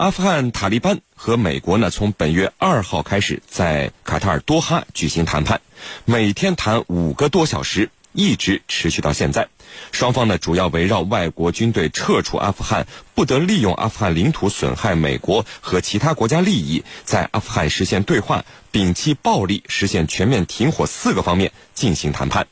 阿富汗塔利班和美国呢，从本月二号开始在卡塔尔多哈举行谈判，每天谈五个多小时，一直持续到现在。双方呢，主要围绕外国军队撤出阿富汗，不得利用阿富汗领土损害美国和其他国家利益，在阿富汗实现对话、摒弃暴力、实现全面停火四个方面进行谈判。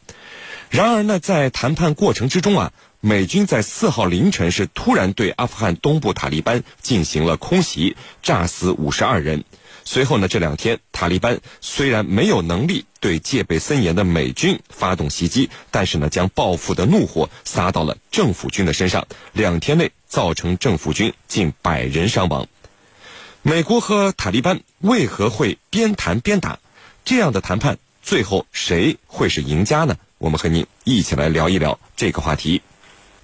然而呢，在谈判过程之中啊。美军在四号凌晨是突然对阿富汗东部塔利班进行了空袭，炸死五十二人。随后呢，这两天塔利班虽然没有能力对戒备森严的美军发动袭击，但是呢，将报复的怒火撒到了政府军的身上。两天内造成政府军近百人伤亡。美国和塔利班为何会边谈边打？这样的谈判最后谁会是赢家呢？我们和您一起来聊一聊这个话题。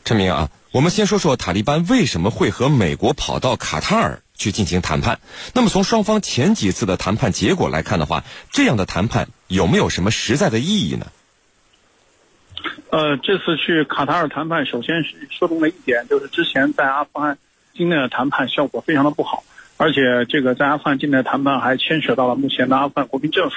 陈明啊，我们先说说塔利班为什么会和美国跑到卡塔尔去进行谈判。那么从双方前几次的谈判结果来看的话，这样的谈判有没有什么实在的意义呢？呃，这次去卡塔尔谈判，首先是说中了一点，就是之前在阿富汗经历的谈判效果非常的不好，而且这个在阿富汗境内谈判还牵扯到了目前的阿富汗国民政府。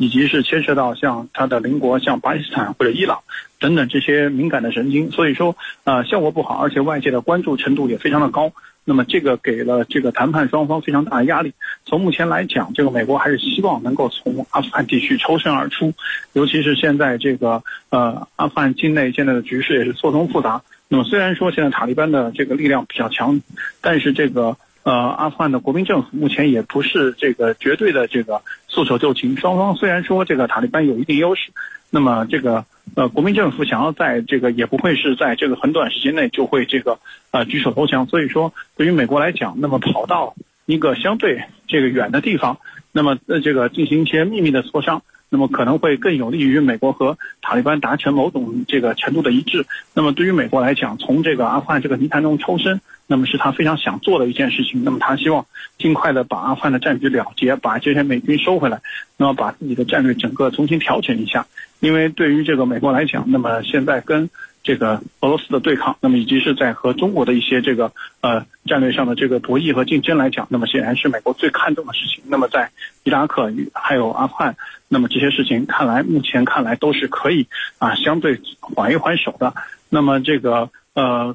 以及是牵涉到像它的邻国，像巴基斯坦或者伊朗等等这些敏感的神经，所以说呃效果不好，而且外界的关注程度也非常的高。那么这个给了这个谈判双方非常大的压力。从目前来讲，这个美国还是希望能够从阿富汗地区抽身而出，尤其是现在这个呃阿富汗境内现在的局势也是错综复杂。那么虽然说现在塔利班的这个力量比较强，但是这个。呃，阿富汗的国民政府目前也不是这个绝对的这个束手就擒。双方虽然说这个塔利班有一定优势，那么这个呃国民政府想要在这个也不会是在这个很短时间内就会这个呃举手投降。所以说，对于美国来讲，那么跑到一个相对这个远的地方，那么呃这个进行一些秘密的磋商，那么可能会更有利于美国和塔利班达成某种这个程度的一致。那么对于美国来讲，从这个阿富汗这个泥潭中抽身。那么是他非常想做的一件事情。那么他希望尽快的把阿富汗的战局了结，把这些美军收回来，那么把自己的战略整个重新调整一下。因为对于这个美国来讲，那么现在跟这个俄罗斯的对抗，那么以及是在和中国的一些这个呃战略上的这个博弈和竞争来讲，那么显然是美国最看重的事情。那么在伊拉克与还有阿富汗，那么这些事情看来目前看来都是可以啊相对缓一缓手的。那么这个呃。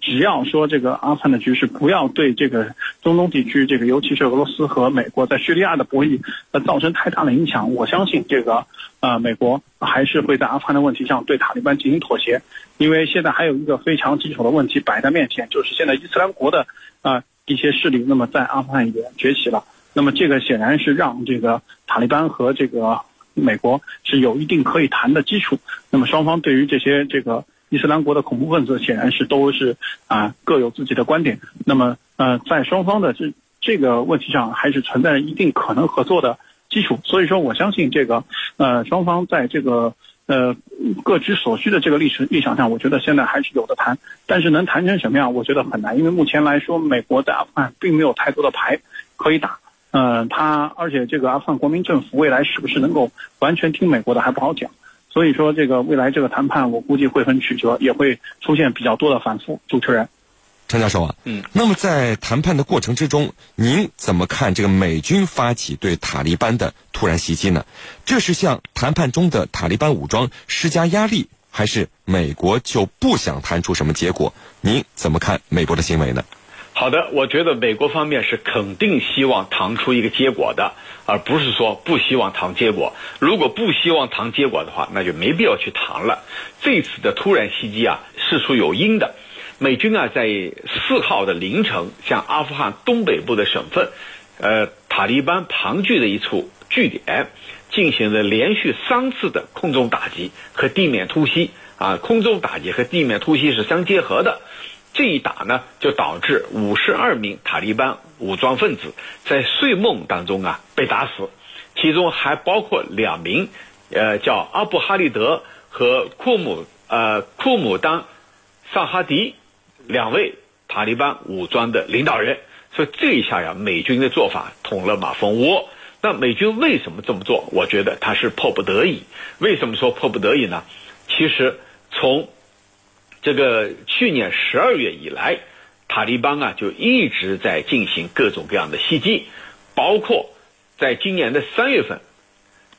只要说这个阿富汗的局势不要对这个中东地区这个尤其是俄罗斯和美国在叙利亚的博弈呃造成太大的影响，我相信这个呃美国还是会在阿富汗的问题上对塔利班进行妥协，因为现在还有一个非常棘手的问题摆在面前，就是现在伊斯兰国的啊一些势力那么在阿富汗也崛起了，那么这个显然是让这个塔利班和这个美国是有一定可以谈的基础，那么双方对于这些这个。伊斯兰国的恐怖分子显然是都是啊各有自己的观点，那么呃在双方的这这个问题上还是存在一定可能合作的基础，所以说我相信这个呃双方在这个呃各取所需的这个历史立场上，我觉得现在还是有的谈，但是能谈成什么样，我觉得很难，因为目前来说，美国在阿富汗并没有太多的牌可以打，呃他而且这个阿富汗国民政府未来是不是能够完全听美国的还不好讲。所以说，这个未来这个谈判，我估计会很曲折，也会出现比较多的反复。主持人，陈教授啊，嗯，那么在谈判的过程之中，您怎么看这个美军发起对塔利班的突然袭击呢？这是向谈判中的塔利班武装施加压力，还是美国就不想谈出什么结果？您怎么看美国的行为呢？好的，我觉得美国方面是肯定希望谈出一个结果的，而不是说不希望谈结果。如果不希望谈结果的话，那就没必要去谈了。这次的突然袭击啊，事出有因的。美军啊，在四号的凌晨，向阿富汗东北部的省份，呃，塔利班盘踞的一处据点，进行了连续三次的空中打击和地面突袭。啊，空中打击和地面突袭是相结合的。这一打呢，就导致五十二名塔利班武装分子在睡梦当中啊被打死，其中还包括两名，呃，叫阿布哈利德和库姆呃库姆丹萨哈迪两位塔利班武装的领导人。所以这一下呀，美军的做法捅了马蜂窝。那美军为什么这么做？我觉得他是迫不得已。为什么说迫不得已呢？其实从这个去年十二月以来，塔利班啊就一直在进行各种各样的袭击，包括在今年的三月份，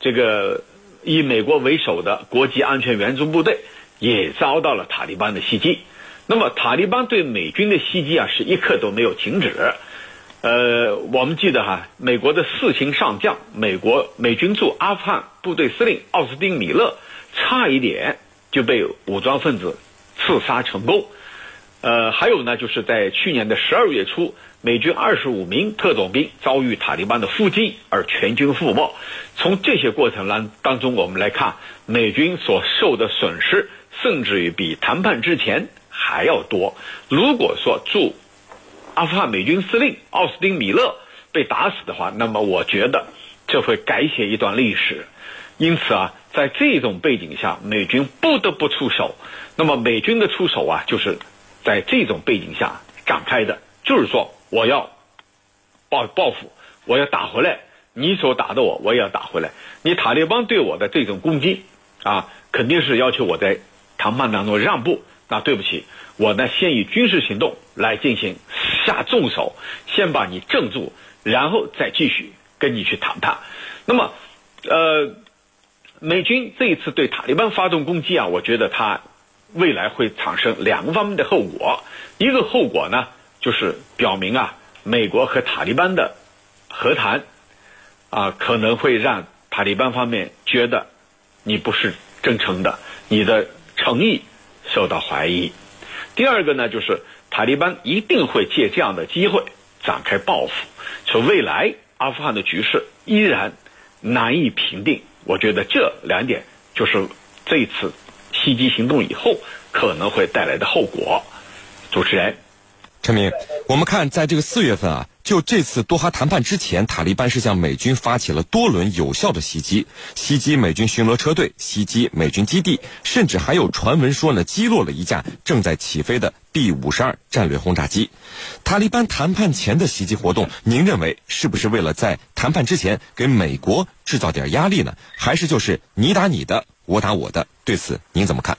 这个以美国为首的国际安全援助部队也遭到了塔利班的袭击。那么塔利班对美军的袭击啊是一刻都没有停止。呃，我们记得哈，美国的四星上将、美国美军驻阿富汗部队司令奥斯汀·米勒差一点就被武装分子刺杀成功。呃，还有呢，就是在去年的十二月初，美军二十五名特种兵遭遇塔利班的伏击而全军覆没。从这些过程当当中，我们来看，美军所受的损失，甚至于比谈判之前还要多。如果说驻阿富汗美军司令奥斯汀·米勒被打死的话，那么我觉得这会改写一段历史。因此啊，在这种背景下，美军不得不出手。那么美军的出手啊，就是在这种背景下展开的，就是说我要报报复，我要打回来，你所打的我，我也要打回来。你塔利班对我的这种攻击啊，肯定是要求我在谈判当中让步。那对不起，我呢先以军事行动来进行下重手，先把你镇住，然后再继续跟你去谈判。那么，呃，美军这一次对塔利班发动攻击啊，我觉得它未来会产生两个方面的后果。一个后果呢，就是表明啊，美国和塔利班的和谈啊，可能会让塔利班方面觉得你不是真诚的，你的诚意。受到怀疑。第二个呢，就是塔利班一定会借这样的机会展开报复，说未来阿富汗的局势依然难以平定。我觉得这两点就是这次袭击行动以后可能会带来的后果。主持人，陈明，我们看在这个四月份啊。就这次多哈谈判之前，塔利班是向美军发起了多轮有效的袭击，袭击美军巡逻车队，袭击美军基地，甚至还有传闻说呢，击落了一架正在起飞的 B 五十二战略轰炸机。塔利班谈判前的袭击活动，您认为是不是为了在谈判之前给美国制造点压力呢？还是就是你打你的，我打我的？对此您怎么看？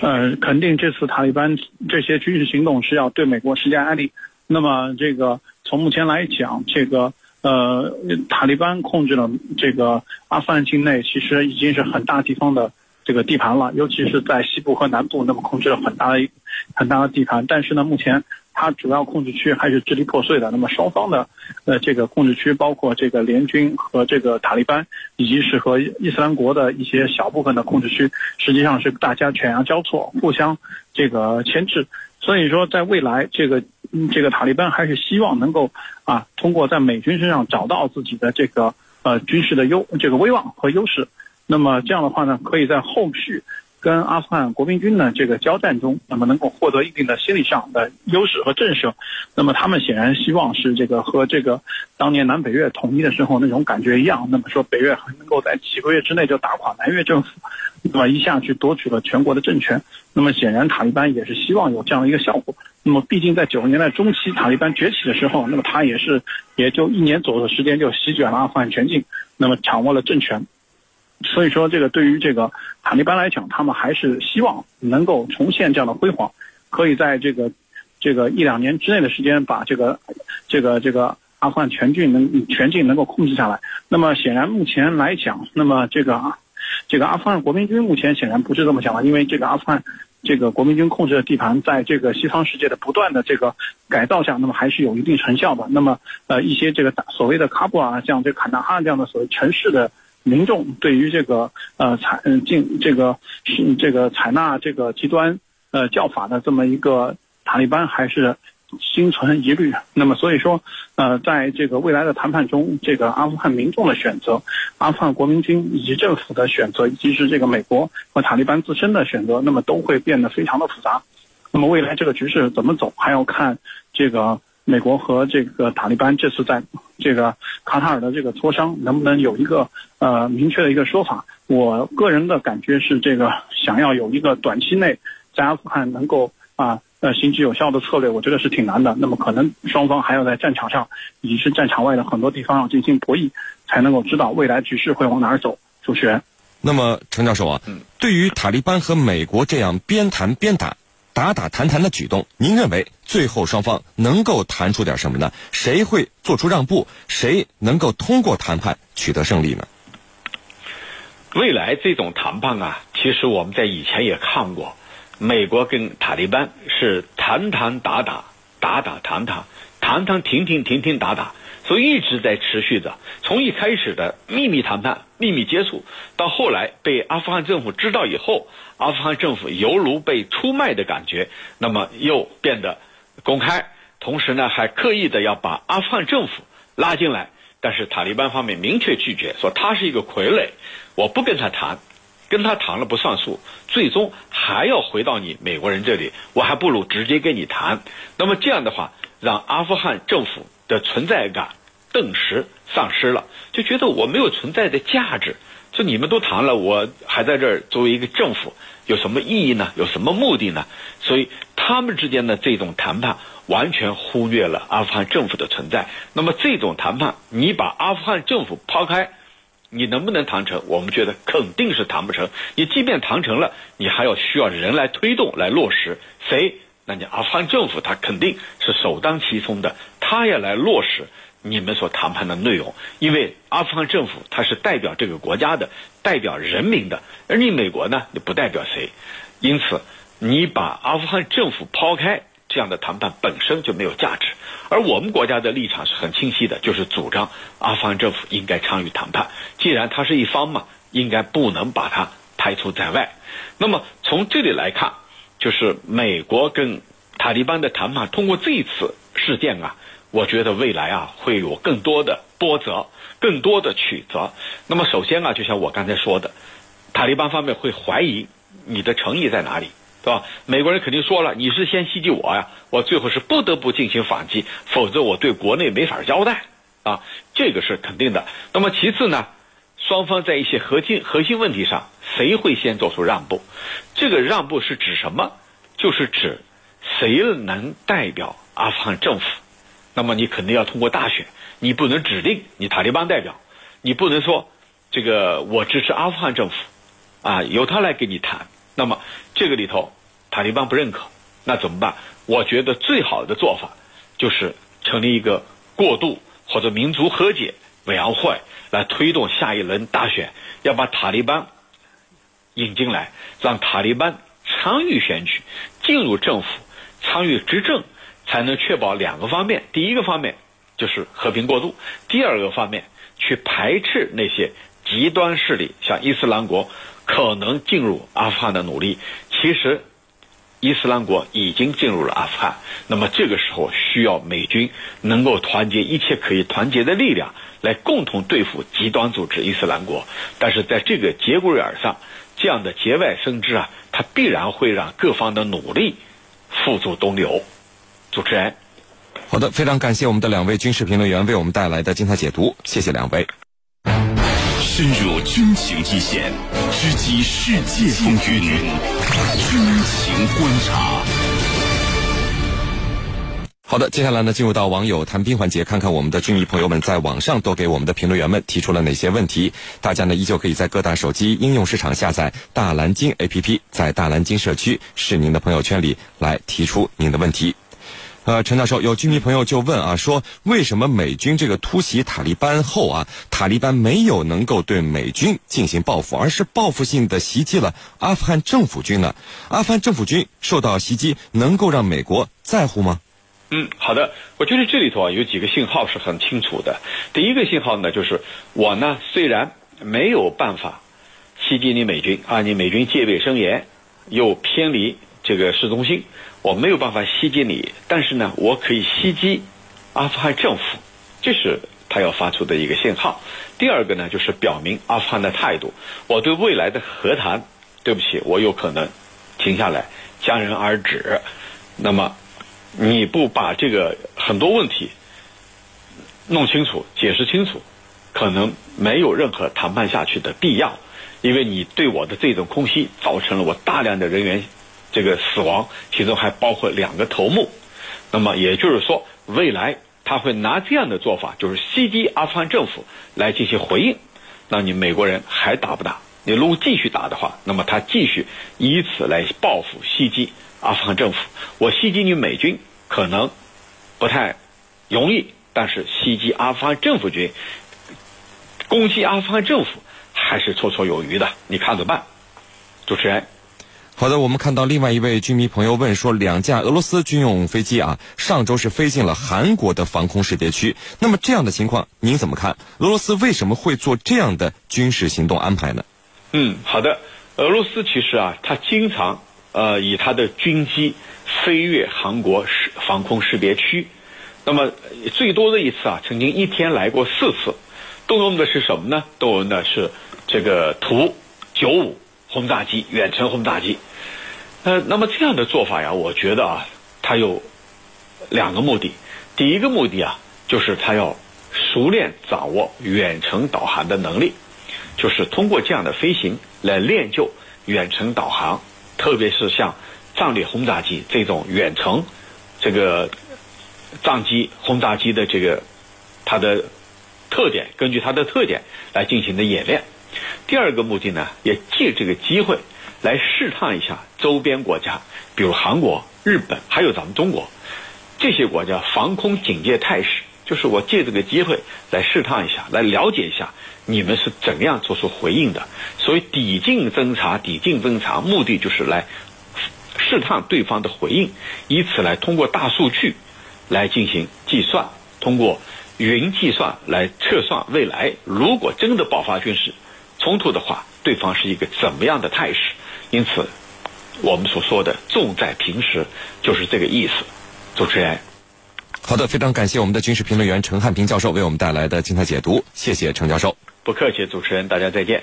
呃，肯定这次塔利班这些军事行动是要对美国施加压力。那么，这个从目前来讲，这个呃，塔利班控制了这个阿富汗境内，其实已经是很大地方的这个地盘了，尤其是在西部和南部，那么控制了很大的很大的地盘。但是呢，目前它主要控制区还是支离破碎的。那么双方的呃这个控制区，包括这个联军和这个塔利班，以及是和伊斯兰国的一些小部分的控制区，实际上是大家犬牙交错，互相这个牵制。所以说，在未来，这个这个塔利班还是希望能够啊，通过在美军身上找到自己的这个呃军事的优这个威望和优势。那么这样的话呢，可以在后续跟阿富汗国民军的这个交战中，那么能够获得一定的心理上的优势和震慑。那么他们显然希望是这个和这个当年南北越统一的时候那种感觉一样。那么说北越能够在几个月之内就打垮南越政府。那么一下去夺取了全国的政权，那么显然塔利班也是希望有这样的一个效果。那么毕竟在九十年代中期塔利班崛起的时候，那么他也是也就一年左右的时间就席卷了阿富汗全境，那么掌握了政权。所以说这个对于这个塔利班来讲，他们还是希望能够重现这样的辉煌，可以在这个这个一两年之内的时间把这个这个这个阿富汗全境能全境能够控制下来。那么显然目前来讲，那么这个。这个阿富汗国民军目前显然不是这么想的，因为这个阿富汗这个国民军控制的地盘，在这个西方世界的不断的这个改造下，那么还是有一定成效的。那么呃一些这个所谓的喀布尔啊像这坎大哈这样的所谓城市的民众，对于这个呃采进这个是这个采纳这个极端呃教法的这么一个塔利班还是。心存疑虑，那么所以说，呃，在这个未来的谈判中，这个阿富汗民众的选择、阿富汗国民军以及政府的选择，以及是这个美国和塔利班自身的选择，那么都会变得非常的复杂。那么未来这个局势怎么走，还要看这个美国和这个塔利班这次在这个卡塔尔的这个磋商能不能有一个呃明确的一个说法。我个人的感觉是，这个想要有一个短期内在阿富汗能够啊。呃，行之有效的策略，我觉得是挺难的。那么，可能双方还要在战场上，以及是战场外的很多地方要进行博弈，才能够知道未来局势会往哪儿走。主持人，那么陈教授啊，对于塔利班和美国这样边谈边打，打打谈谈的举动，您认为最后双方能够谈出点什么呢？谁会做出让步？谁能够通过谈判取得胜利呢？未来这种谈判啊，其实我们在以前也看过，美国跟塔利班是谈谈打打，打打谈谈，谈谈停停停停打打，所以一直在持续着。从一开始的秘密谈判、秘密接触，到后来被阿富汗政府知道以后，阿富汗政府犹如被出卖的感觉，那么又变得公开，同时呢还刻意的要把阿富汗政府拉进来。但是塔利班方面明确拒绝，说他是一个傀儡，我不跟他谈，跟他谈了不算数，最终还要回到你美国人这里，我还不如直接跟你谈。那么这样的话，让阿富汗政府的存在感顿时丧失了，就觉得我没有存在的价值。就你们都谈了，我还在这儿作为一个政府，有什么意义呢？有什么目的呢？所以他们之间的这种谈判。完全忽略了阿富汗政府的存在。那么这种谈判，你把阿富汗政府抛开，你能不能谈成？我们觉得肯定是谈不成。你即便谈成了，你还要需要人来推动、来落实。谁？那你阿富汗政府他肯定是首当其冲的，他要来落实你们所谈判的内容。因为阿富汗政府他是代表这个国家的，代表人民的，而你美国呢，你不代表谁。因此，你把阿富汗政府抛开。这样的谈判本身就没有价值，而我们国家的立场是很清晰的，就是主张阿富汗政府应该参与谈判。既然他是一方嘛，应该不能把它排除在外。那么从这里来看，就是美国跟塔利班的谈判，通过这一次事件啊，我觉得未来啊会有更多的波折，更多的曲折。那么首先啊，就像我刚才说的，塔利班方面会怀疑你的诚意在哪里。对吧？美国人肯定说了，你是先袭击我呀，我最后是不得不进行反击，否则我对国内没法交代啊，这个是肯定的。那么其次呢，双方在一些核心核心问题上，谁会先做出让步？这个让步是指什么？就是指谁能代表阿富汗政府？那么你肯定要通过大选，你不能指定你塔利班代表，你不能说这个我支持阿富汗政府啊，由他来跟你谈。那么这个里头，塔利班不认可，那怎么办？我觉得最好的做法就是成立一个过渡或者民族和解委员会，来推动下一轮大选，要把塔利班引进来，让塔利班参与选举，进入政府，参与执政，才能确保两个方面：第一个方面就是和平过渡；第二个方面去排斥那些极端势力，像伊斯兰国。可能进入阿富汗的努力，其实伊斯兰国已经进入了阿富汗。那么这个时候需要美军能够团结一切可以团结的力量，来共同对付极端组织伊斯兰国。但是在这个节骨眼上，这样的节外生枝啊，它必然会让各方的努力付诸东流。主持人，好的，非常感谢我们的两位军事评论员为我们带来的精彩解读，谢谢两位。深入军情一线，直击世界风云，军情观察。好的，接下来呢，进入到网友谈兵环节，看看我们的军迷朋友们在网上都给我们的评论员们提出了哪些问题。大家呢，依旧可以在各大手机应用市场下载大蓝鲸 APP，在大蓝鲸社区是您的朋友圈里来提出您的问题。呃，陈教授，有居民朋友就问啊，说为什么美军这个突袭塔利班后啊，塔利班没有能够对美军进行报复，而是报复性的袭击了阿富汗政府军呢？阿富汗政府军受到袭击，能够让美国在乎吗？嗯，好的，我觉得这里头啊有几个信号是很清楚的。第一个信号呢，就是我呢虽然没有办法袭击你美军啊，你美军戒备森严，又偏离这个市中心。我没有办法袭击你，但是呢，我可以袭击阿富汗政府，这是他要发出的一个信号。第二个呢，就是表明阿富汗的态度，我对未来的和谈，对不起，我有可能停下来，戛然而止。那么，你不把这个很多问题弄清楚、解释清楚，可能没有任何谈判下去的必要，因为你对我的这种空袭，造成了我大量的人员。这个死亡，其中还包括两个头目。那么也就是说，未来他会拿这样的做法，就是袭击阿富汗政府来进行回应。那你美国人还打不打？你如果继续打的话，那么他继续以此来报复袭击阿富汗政府。我袭击你美军可能不太容易，但是袭击阿富汗政府军、攻击阿富汗政府还是绰绰有余的。你看着办。主持人。好的，我们看到另外一位军迷朋友问说，两架俄罗斯军用飞机啊，上周是飞进了韩国的防空识别区。那么这样的情况您怎么看？俄罗斯为什么会做这样的军事行动安排呢？嗯，好的。俄罗斯其实啊，他经常呃以他的军机飞越韩国识防空识别区。那么最多的一次啊，曾经一天来过四次。动用的是什么呢？动用的是这个图九五轰炸机，远程轰炸机。呃，那么这样的做法呀，我觉得啊，它有两个目的。第一个目的啊，就是它要熟练掌握远程导航的能力，就是通过这样的飞行来练就远程导航，特别是像战略轰炸机这种远程这个战机轰炸机的这个它的特点，根据它的特点来进行的演练。第二个目的呢，也借这个机会。来试探一下周边国家，比如韩国、日本，还有咱们中国这些国家防空警戒态势。就是我借这个机会来试探一下，来了解一下你们是怎样做出回应的。所以抵近侦察，抵近侦察目的就是来试探对方的回应，以此来通过大数据来进行计算，通过云计算来测算未来如果真的爆发军事冲突的话，对方是一个怎么样的态势。因此，我们所说的重在平时，就是这个意思。主持人，好的，非常感谢我们的军事评论员陈汉平教授为我们带来的精彩解读，谢谢陈教授。不客气，主持人，大家再见。